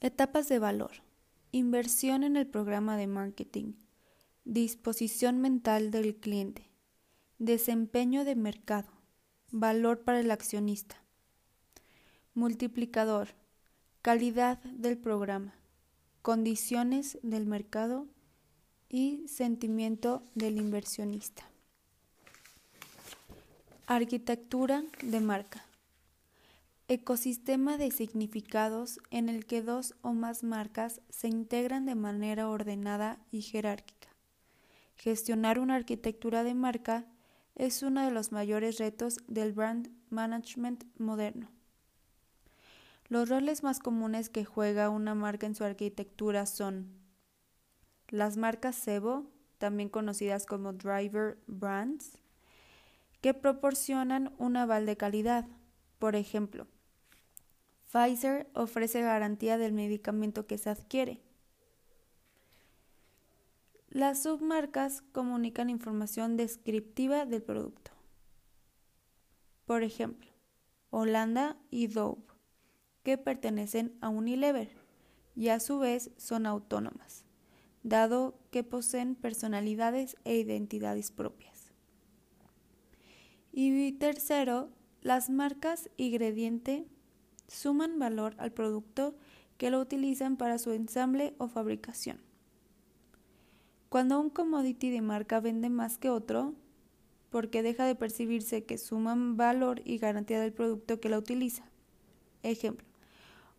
Etapas de valor. Inversión en el programa de marketing. Disposición mental del cliente. Desempeño de mercado. Valor para el accionista. Multiplicador. Calidad del programa. Condiciones del mercado y sentimiento del inversionista. Arquitectura de marca. Ecosistema de significados en el que dos o más marcas se integran de manera ordenada y jerárquica. Gestionar una arquitectura de marca es uno de los mayores retos del brand management moderno. Los roles más comunes que juega una marca en su arquitectura son las marcas SEBO, también conocidas como driver brands, que proporcionan un aval de calidad. Por ejemplo, Pfizer ofrece garantía del medicamento que se adquiere. Las submarcas comunican información descriptiva del producto. Por ejemplo, Holanda y Dove, que pertenecen a Unilever y a su vez son autónomas, dado que poseen personalidades e identidades propias. Y tercero, las marcas ingrediente suman valor al producto que lo utilizan para su ensamble o fabricación. Cuando un commodity de marca vende más que otro, porque deja de percibirse que suman valor y garantía del producto que la utiliza. Ejemplo,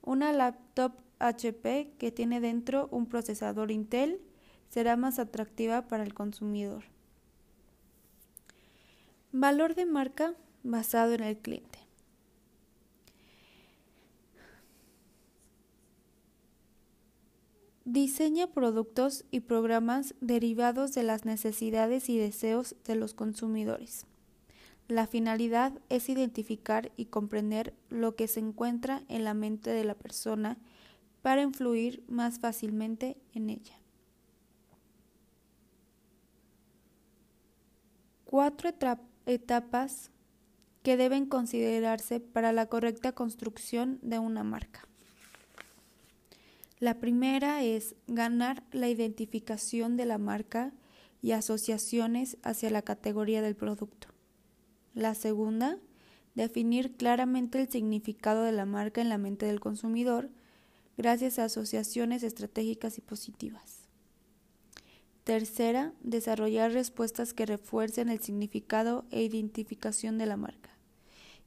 una laptop HP que tiene dentro un procesador Intel será más atractiva para el consumidor. Valor de marca basado en el cliente. Diseña productos y programas derivados de las necesidades y deseos de los consumidores. La finalidad es identificar y comprender lo que se encuentra en la mente de la persona para influir más fácilmente en ella. Cuatro etapas que deben considerarse para la correcta construcción de una marca. La primera es ganar la identificación de la marca y asociaciones hacia la categoría del producto. La segunda, definir claramente el significado de la marca en la mente del consumidor gracias a asociaciones estratégicas y positivas. Tercera, desarrollar respuestas que refuercen el significado e identificación de la marca.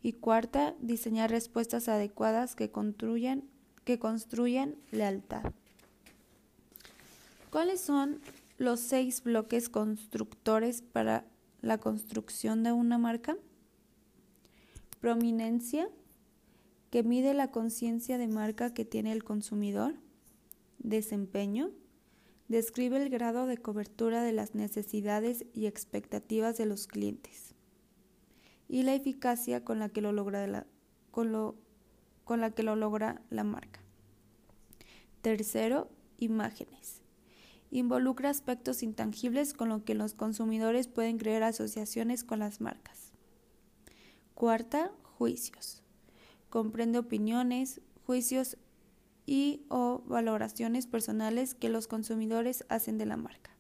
Y cuarta, diseñar respuestas adecuadas que construyan que construyen lealtad. ¿Cuáles son los seis bloques constructores para la construcción de una marca? Prominencia, que mide la conciencia de marca que tiene el consumidor. Desempeño, describe el grado de cobertura de las necesidades y expectativas de los clientes. Y la eficacia con la que lo logra la, con lo con la que lo logra la marca. Tercero, imágenes. Involucra aspectos intangibles con los que los consumidores pueden crear asociaciones con las marcas. Cuarta, juicios. Comprende opiniones, juicios y o valoraciones personales que los consumidores hacen de la marca.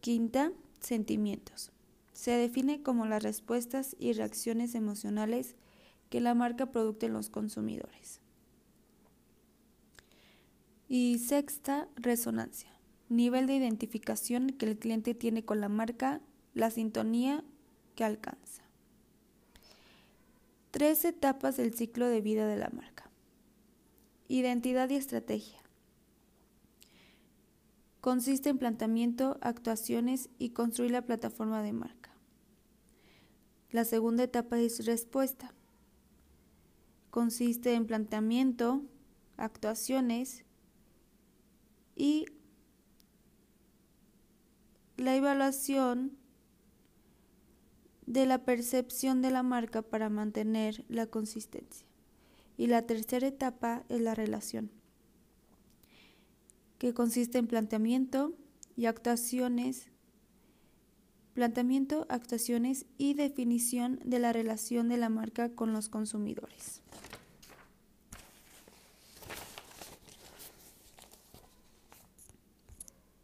Quinta, sentimientos. Se define como las respuestas y reacciones emocionales que la marca produce en los consumidores. Y sexta, resonancia. Nivel de identificación que el cliente tiene con la marca, la sintonía que alcanza. Tres etapas del ciclo de vida de la marca. Identidad y estrategia. Consiste en planteamiento, actuaciones y construir la plataforma de marca. La segunda etapa es respuesta consiste en planteamiento, actuaciones y la evaluación de la percepción de la marca para mantener la consistencia. Y la tercera etapa es la relación, que consiste en planteamiento y actuaciones, planteamiento, actuaciones y definición de la relación de la marca con los consumidores.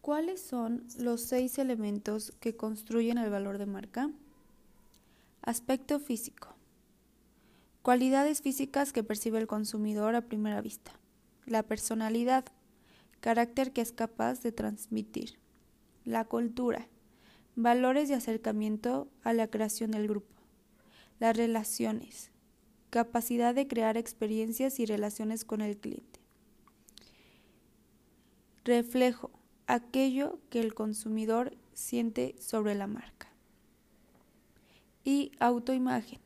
¿Cuáles son los seis elementos que construyen el valor de marca? Aspecto físico. Cualidades físicas que percibe el consumidor a primera vista. La personalidad, carácter que es capaz de transmitir. La cultura, Valores de acercamiento a la creación del grupo. Las relaciones. Capacidad de crear experiencias y relaciones con el cliente. Reflejo. Aquello que el consumidor siente sobre la marca. Y autoimagen.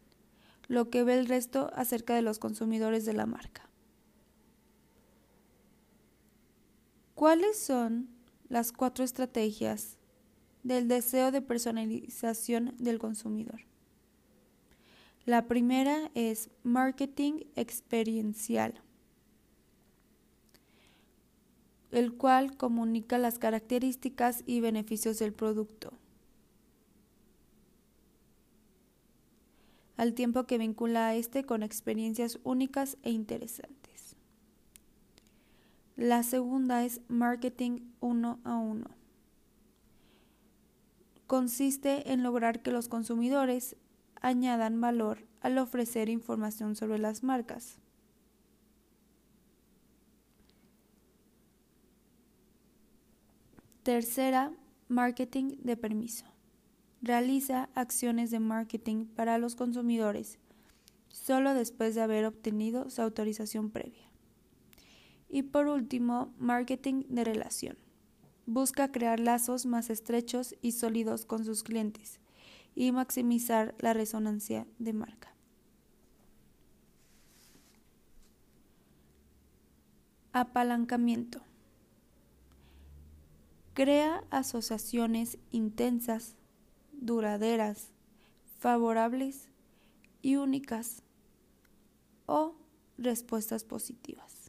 Lo que ve el resto acerca de los consumidores de la marca. ¿Cuáles son las cuatro estrategias del deseo de personalización del consumidor? La primera es marketing experiencial, el cual comunica las características y beneficios del producto, al tiempo que vincula a este con experiencias únicas e interesantes. La segunda es marketing uno a uno. Consiste en lograr que los consumidores añadan valor al ofrecer información sobre las marcas. Tercera, marketing de permiso. Realiza acciones de marketing para los consumidores solo después de haber obtenido su autorización previa. Y por último, marketing de relación. Busca crear lazos más estrechos y sólidos con sus clientes y maximizar la resonancia de marca. Apalancamiento. Crea asociaciones intensas, duraderas, favorables y únicas o respuestas positivas.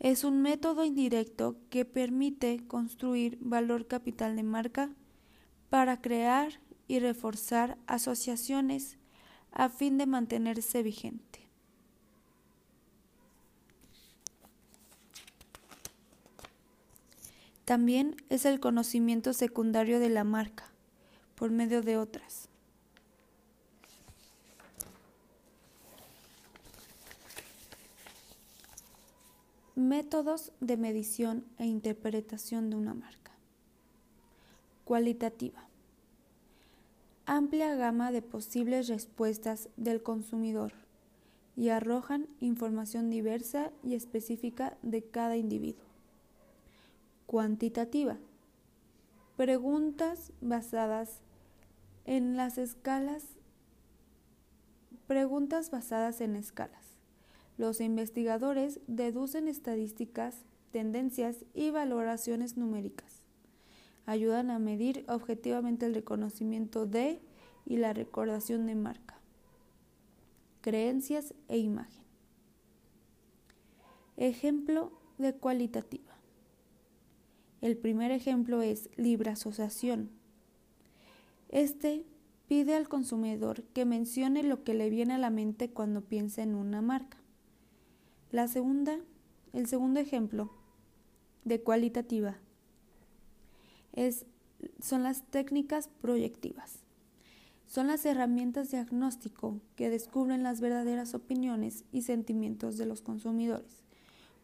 Es un método indirecto que permite construir valor capital de marca para crear y reforzar asociaciones a fin de mantenerse vigente. También es el conocimiento secundario de la marca, por medio de otras. Métodos de medición e interpretación de una marca cualitativa. Amplia gama de posibles respuestas del consumidor y arrojan información diversa y específica de cada individuo. Cuantitativa. Preguntas basadas en las escalas. Preguntas basadas en escalas. Los investigadores deducen estadísticas, tendencias y valoraciones numéricas ayudan a medir objetivamente el reconocimiento de y la recordación de marca, creencias e imagen. Ejemplo de cualitativa. El primer ejemplo es libre asociación. Este pide al consumidor que mencione lo que le viene a la mente cuando piensa en una marca. La segunda, el segundo ejemplo de cualitativa son las técnicas proyectivas. Son las herramientas de diagnóstico que descubren las verdaderas opiniones y sentimientos de los consumidores,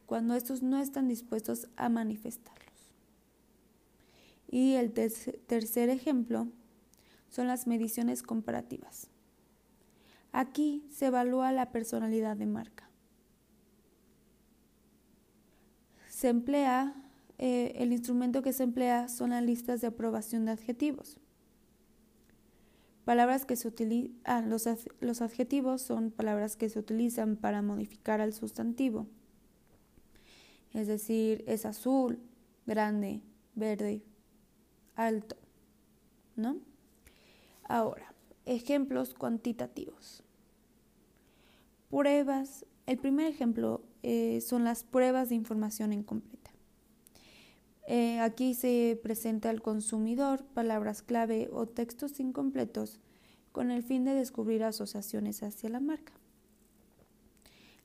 cuando estos no están dispuestos a manifestarlos. Y el tercer ejemplo son las mediciones comparativas. Aquí se evalúa la personalidad de marca. Se emplea eh, el instrumento que se emplea son las listas de aprobación de adjetivos. Palabras que se utilizan, ah, los, los adjetivos son palabras que se utilizan para modificar al sustantivo. Es decir, es azul, grande, verde, alto. ¿No? Ahora, ejemplos cuantitativos. Pruebas. El primer ejemplo eh, son las pruebas de información incompleta. Eh, aquí se presenta al consumidor palabras clave o textos incompletos con el fin de descubrir asociaciones hacia la marca.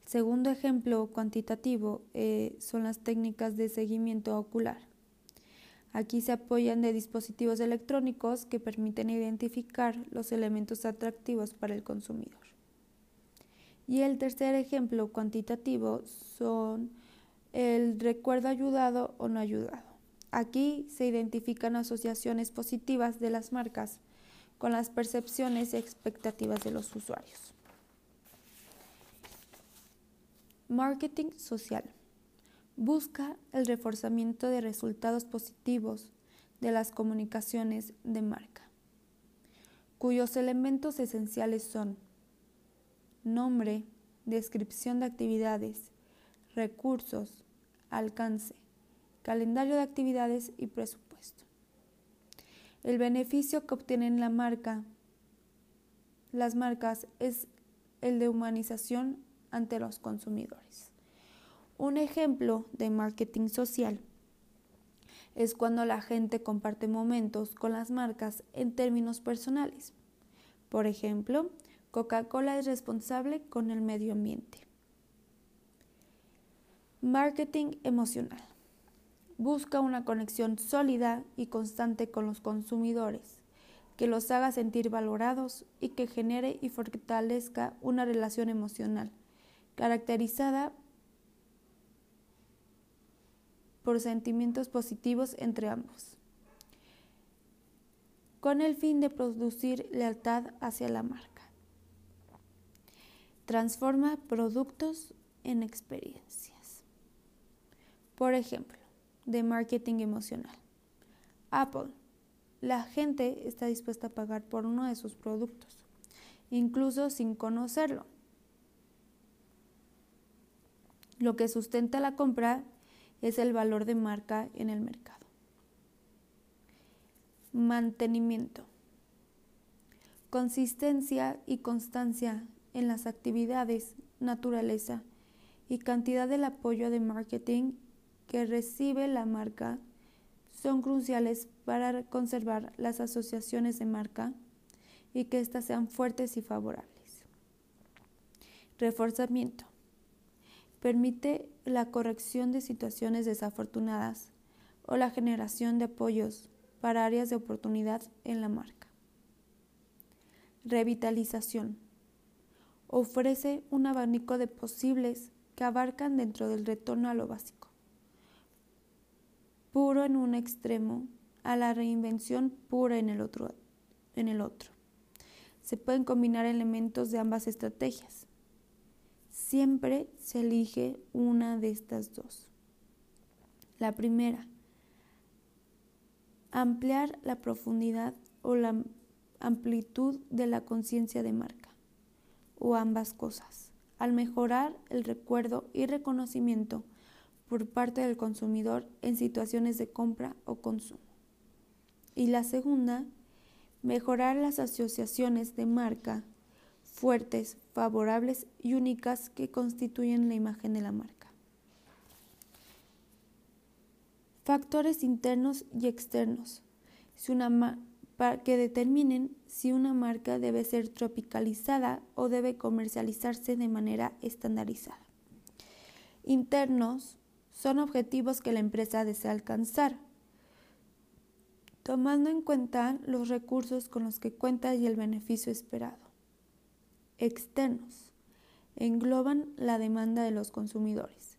El segundo ejemplo cuantitativo eh, son las técnicas de seguimiento ocular, Aquí se apoyan de dispositivos electrónicos que permiten identificar los elementos atractivos para el consumidor. Y el tercer ejemplo cuantitativo son el recuerdo ayudado o no ayudado. Aquí se identifican asociaciones positivas de las marcas con las percepciones y expectativas de los usuarios. Marketing social. Busca el reforzamiento de resultados positivos de las comunicaciones de marca, cuyos elementos esenciales son nombre, descripción de actividades, recursos, alcance, calendario de actividades y presupuesto. El beneficio que obtienen la marca, las marcas es el de humanización ante los consumidores. Un ejemplo de marketing social es cuando la gente comparte momentos con las marcas en términos personales. Por ejemplo, Coca-Cola es responsable con el medio ambiente. Marketing emocional. Busca una conexión sólida y constante con los consumidores, que los haga sentir valorados y que genere y fortalezca una relación emocional, caracterizada por sentimientos positivos entre ambos, con el fin de producir lealtad hacia la marca. Transforma productos en experiencias. Por ejemplo, de marketing emocional. Apple. La gente está dispuesta a pagar por uno de sus productos, incluso sin conocerlo. Lo que sustenta la compra es el valor de marca en el mercado. Mantenimiento. Consistencia y constancia en las actividades, naturaleza y cantidad del apoyo de marketing que recibe la marca son cruciales para conservar las asociaciones de marca y que éstas sean fuertes y favorables. Reforzamiento. Permite la corrección de situaciones desafortunadas o la generación de apoyos para áreas de oportunidad en la marca. Revitalización. Ofrece un abanico de posibles que abarcan dentro del retorno a lo básico puro en un extremo a la reinvención pura en el otro. Se pueden combinar elementos de ambas estrategias. Siempre se elige una de estas dos. La primera, ampliar la profundidad o la amplitud de la conciencia de marca, o ambas cosas, al mejorar el recuerdo y reconocimiento por parte del consumidor en situaciones de compra o consumo. Y la segunda, mejorar las asociaciones de marca fuertes, favorables y únicas que constituyen la imagen de la marca. Factores internos y externos si una que determinen si una marca debe ser tropicalizada o debe comercializarse de manera estandarizada. Internos son objetivos que la empresa desea alcanzar, tomando en cuenta los recursos con los que cuenta y el beneficio esperado. Externos engloban la demanda de los consumidores,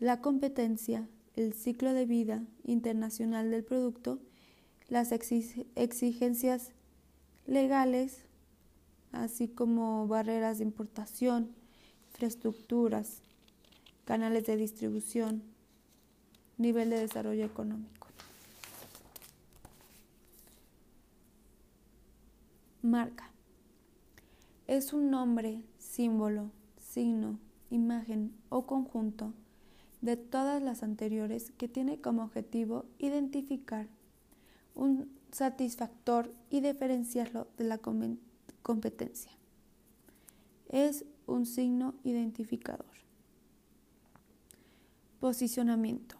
la competencia, el ciclo de vida internacional del producto, las exigencias legales, así como barreras de importación, infraestructuras, canales de distribución, nivel de desarrollo económico. Marca. Es un nombre, símbolo, signo, imagen o conjunto de todas las anteriores que tiene como objetivo identificar un satisfactor y diferenciarlo de la competencia. Es un signo identificador. Posicionamiento.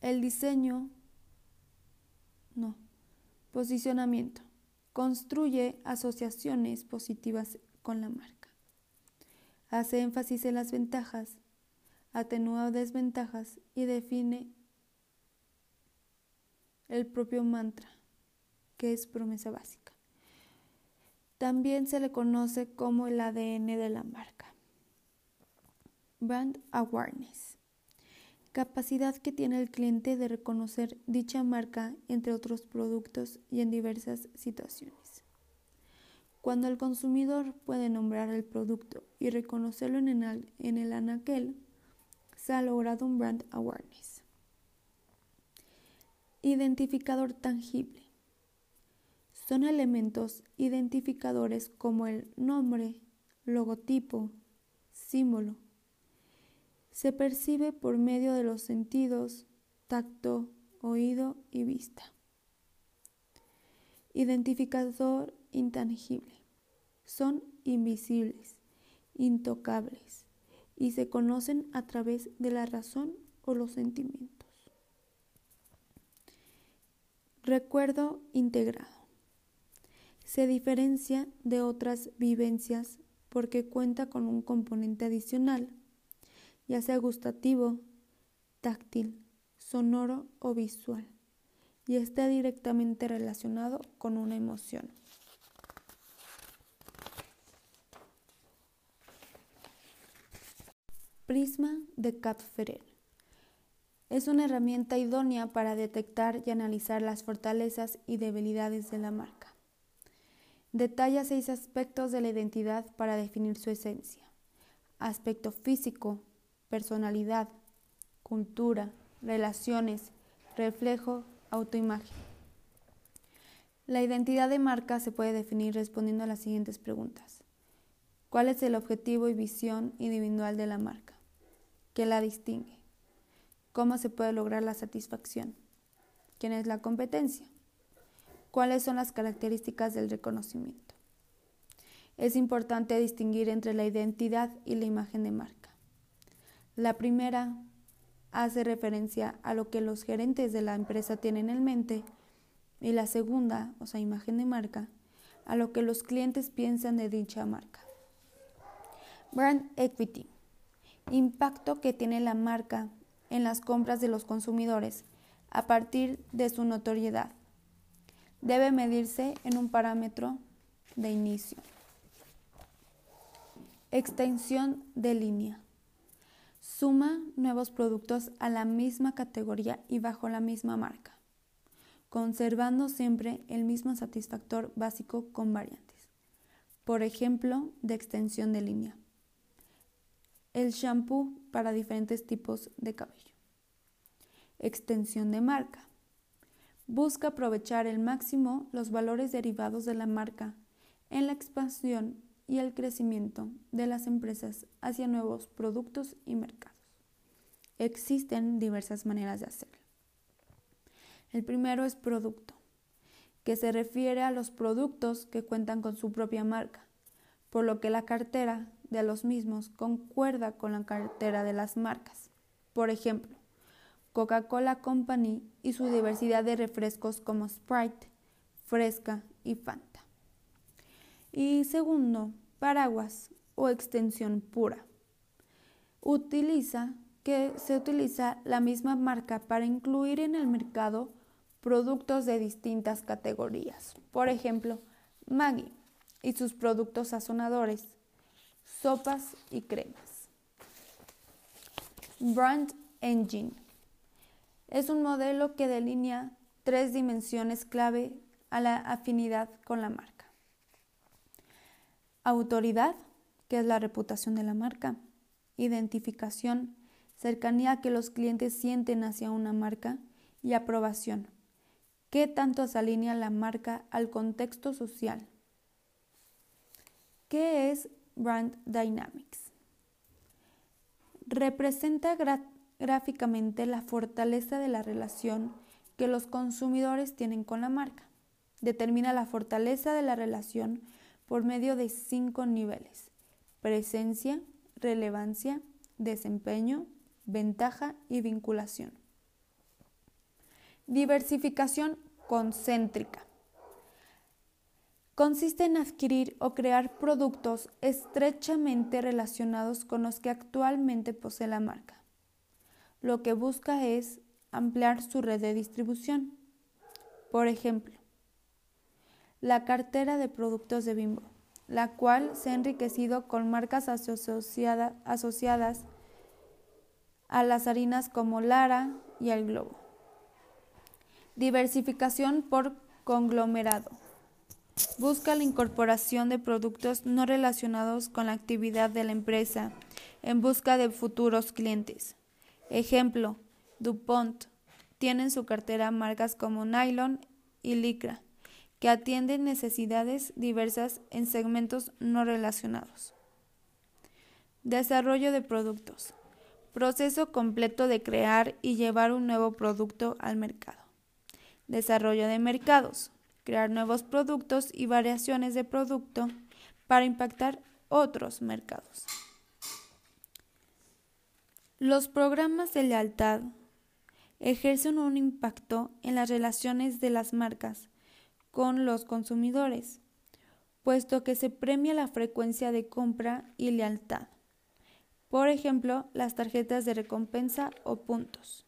El diseño, no, posicionamiento. Construye asociaciones positivas con la marca. Hace énfasis en las ventajas, atenúa desventajas y define el propio mantra, que es promesa básica. También se le conoce como el ADN de la marca. Brand Awareness. Capacidad que tiene el cliente de reconocer dicha marca entre otros productos y en diversas situaciones. Cuando el consumidor puede nombrar el producto y reconocerlo en el, en el se ha logrado un brand awareness. Identificador tangible. Son elementos identificadores como el nombre, logotipo, símbolo. Se percibe por medio de los sentidos, tacto, oído y vista. Identificador intangible. Son invisibles, intocables y se conocen a través de la razón o los sentimientos. Recuerdo integrado. Se diferencia de otras vivencias porque cuenta con un componente adicional, ya sea gustativo, táctil, sonoro o visual, y está directamente relacionado con una emoción. Prisma de Ferrer. Es una herramienta idónea para detectar y analizar las fortalezas y debilidades de la marca. Detalla seis aspectos de la identidad para definir su esencia. Aspecto físico, personalidad, cultura, relaciones, reflejo, autoimagen. La identidad de marca se puede definir respondiendo a las siguientes preguntas. ¿Cuál es el objetivo y visión individual de la marca? ¿Qué la distingue? ¿Cómo se puede lograr la satisfacción? ¿Quién es la competencia? ¿Cuáles son las características del reconocimiento? Es importante distinguir entre la identidad y la imagen de marca. La primera hace referencia a lo que los gerentes de la empresa tienen en mente y la segunda, o sea, imagen de marca, a lo que los clientes piensan de dicha marca. Brand Equity impacto que tiene la marca en las compras de los consumidores a partir de su notoriedad. Debe medirse en un parámetro de inicio. Extensión de línea. Suma nuevos productos a la misma categoría y bajo la misma marca, conservando siempre el mismo satisfactor básico con variantes. Por ejemplo, de extensión de línea el shampoo para diferentes tipos de cabello. Extensión de marca. Busca aprovechar el máximo los valores derivados de la marca en la expansión y el crecimiento de las empresas hacia nuevos productos y mercados. Existen diversas maneras de hacerlo. El primero es producto, que se refiere a los productos que cuentan con su propia marca, por lo que la cartera de los mismos concuerda con la cartera de las marcas. Por ejemplo, Coca-Cola Company y su diversidad de refrescos como Sprite, Fresca y Fanta. Y segundo, paraguas o extensión pura. Utiliza que se utiliza la misma marca para incluir en el mercado productos de distintas categorías. Por ejemplo, Maggi y sus productos sazonadores, sopas y cremas. Brand Engine es un modelo que delinea tres dimensiones clave a la afinidad con la marca. Autoridad, que es la reputación de la marca. Identificación, cercanía que los clientes sienten hacia una marca. Y aprobación, qué tanto se alinea la marca al contexto social. ¿Qué es Brand Dynamics. Representa gráficamente la fortaleza de la relación que los consumidores tienen con la marca. Determina la fortaleza de la relación por medio de cinco niveles. Presencia, relevancia, desempeño, ventaja y vinculación. Diversificación concéntrica consiste en adquirir o crear productos estrechamente relacionados con los que actualmente posee la marca. Lo que busca es ampliar su red de distribución. Por ejemplo, la cartera de productos de Bimbo, la cual se ha enriquecido con marcas asociada, asociadas a las harinas como Lara y el Globo. Diversificación por conglomerado. Busca la incorporación de productos no relacionados con la actividad de la empresa en busca de futuros clientes. Ejemplo, DuPont tiene en su cartera marcas como Nylon y Lycra, que atienden necesidades diversas en segmentos no relacionados. Desarrollo de productos. Proceso completo de crear y llevar un nuevo producto al mercado. Desarrollo de mercados. Crear nuevos productos y variaciones de producto para impactar otros mercados. Los programas de lealtad ejercen un impacto en las relaciones de las marcas con los consumidores, puesto que se premia la frecuencia de compra y lealtad. Por ejemplo, las tarjetas de recompensa o puntos.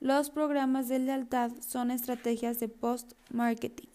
Los programas de lealtad son estrategias de post-marketing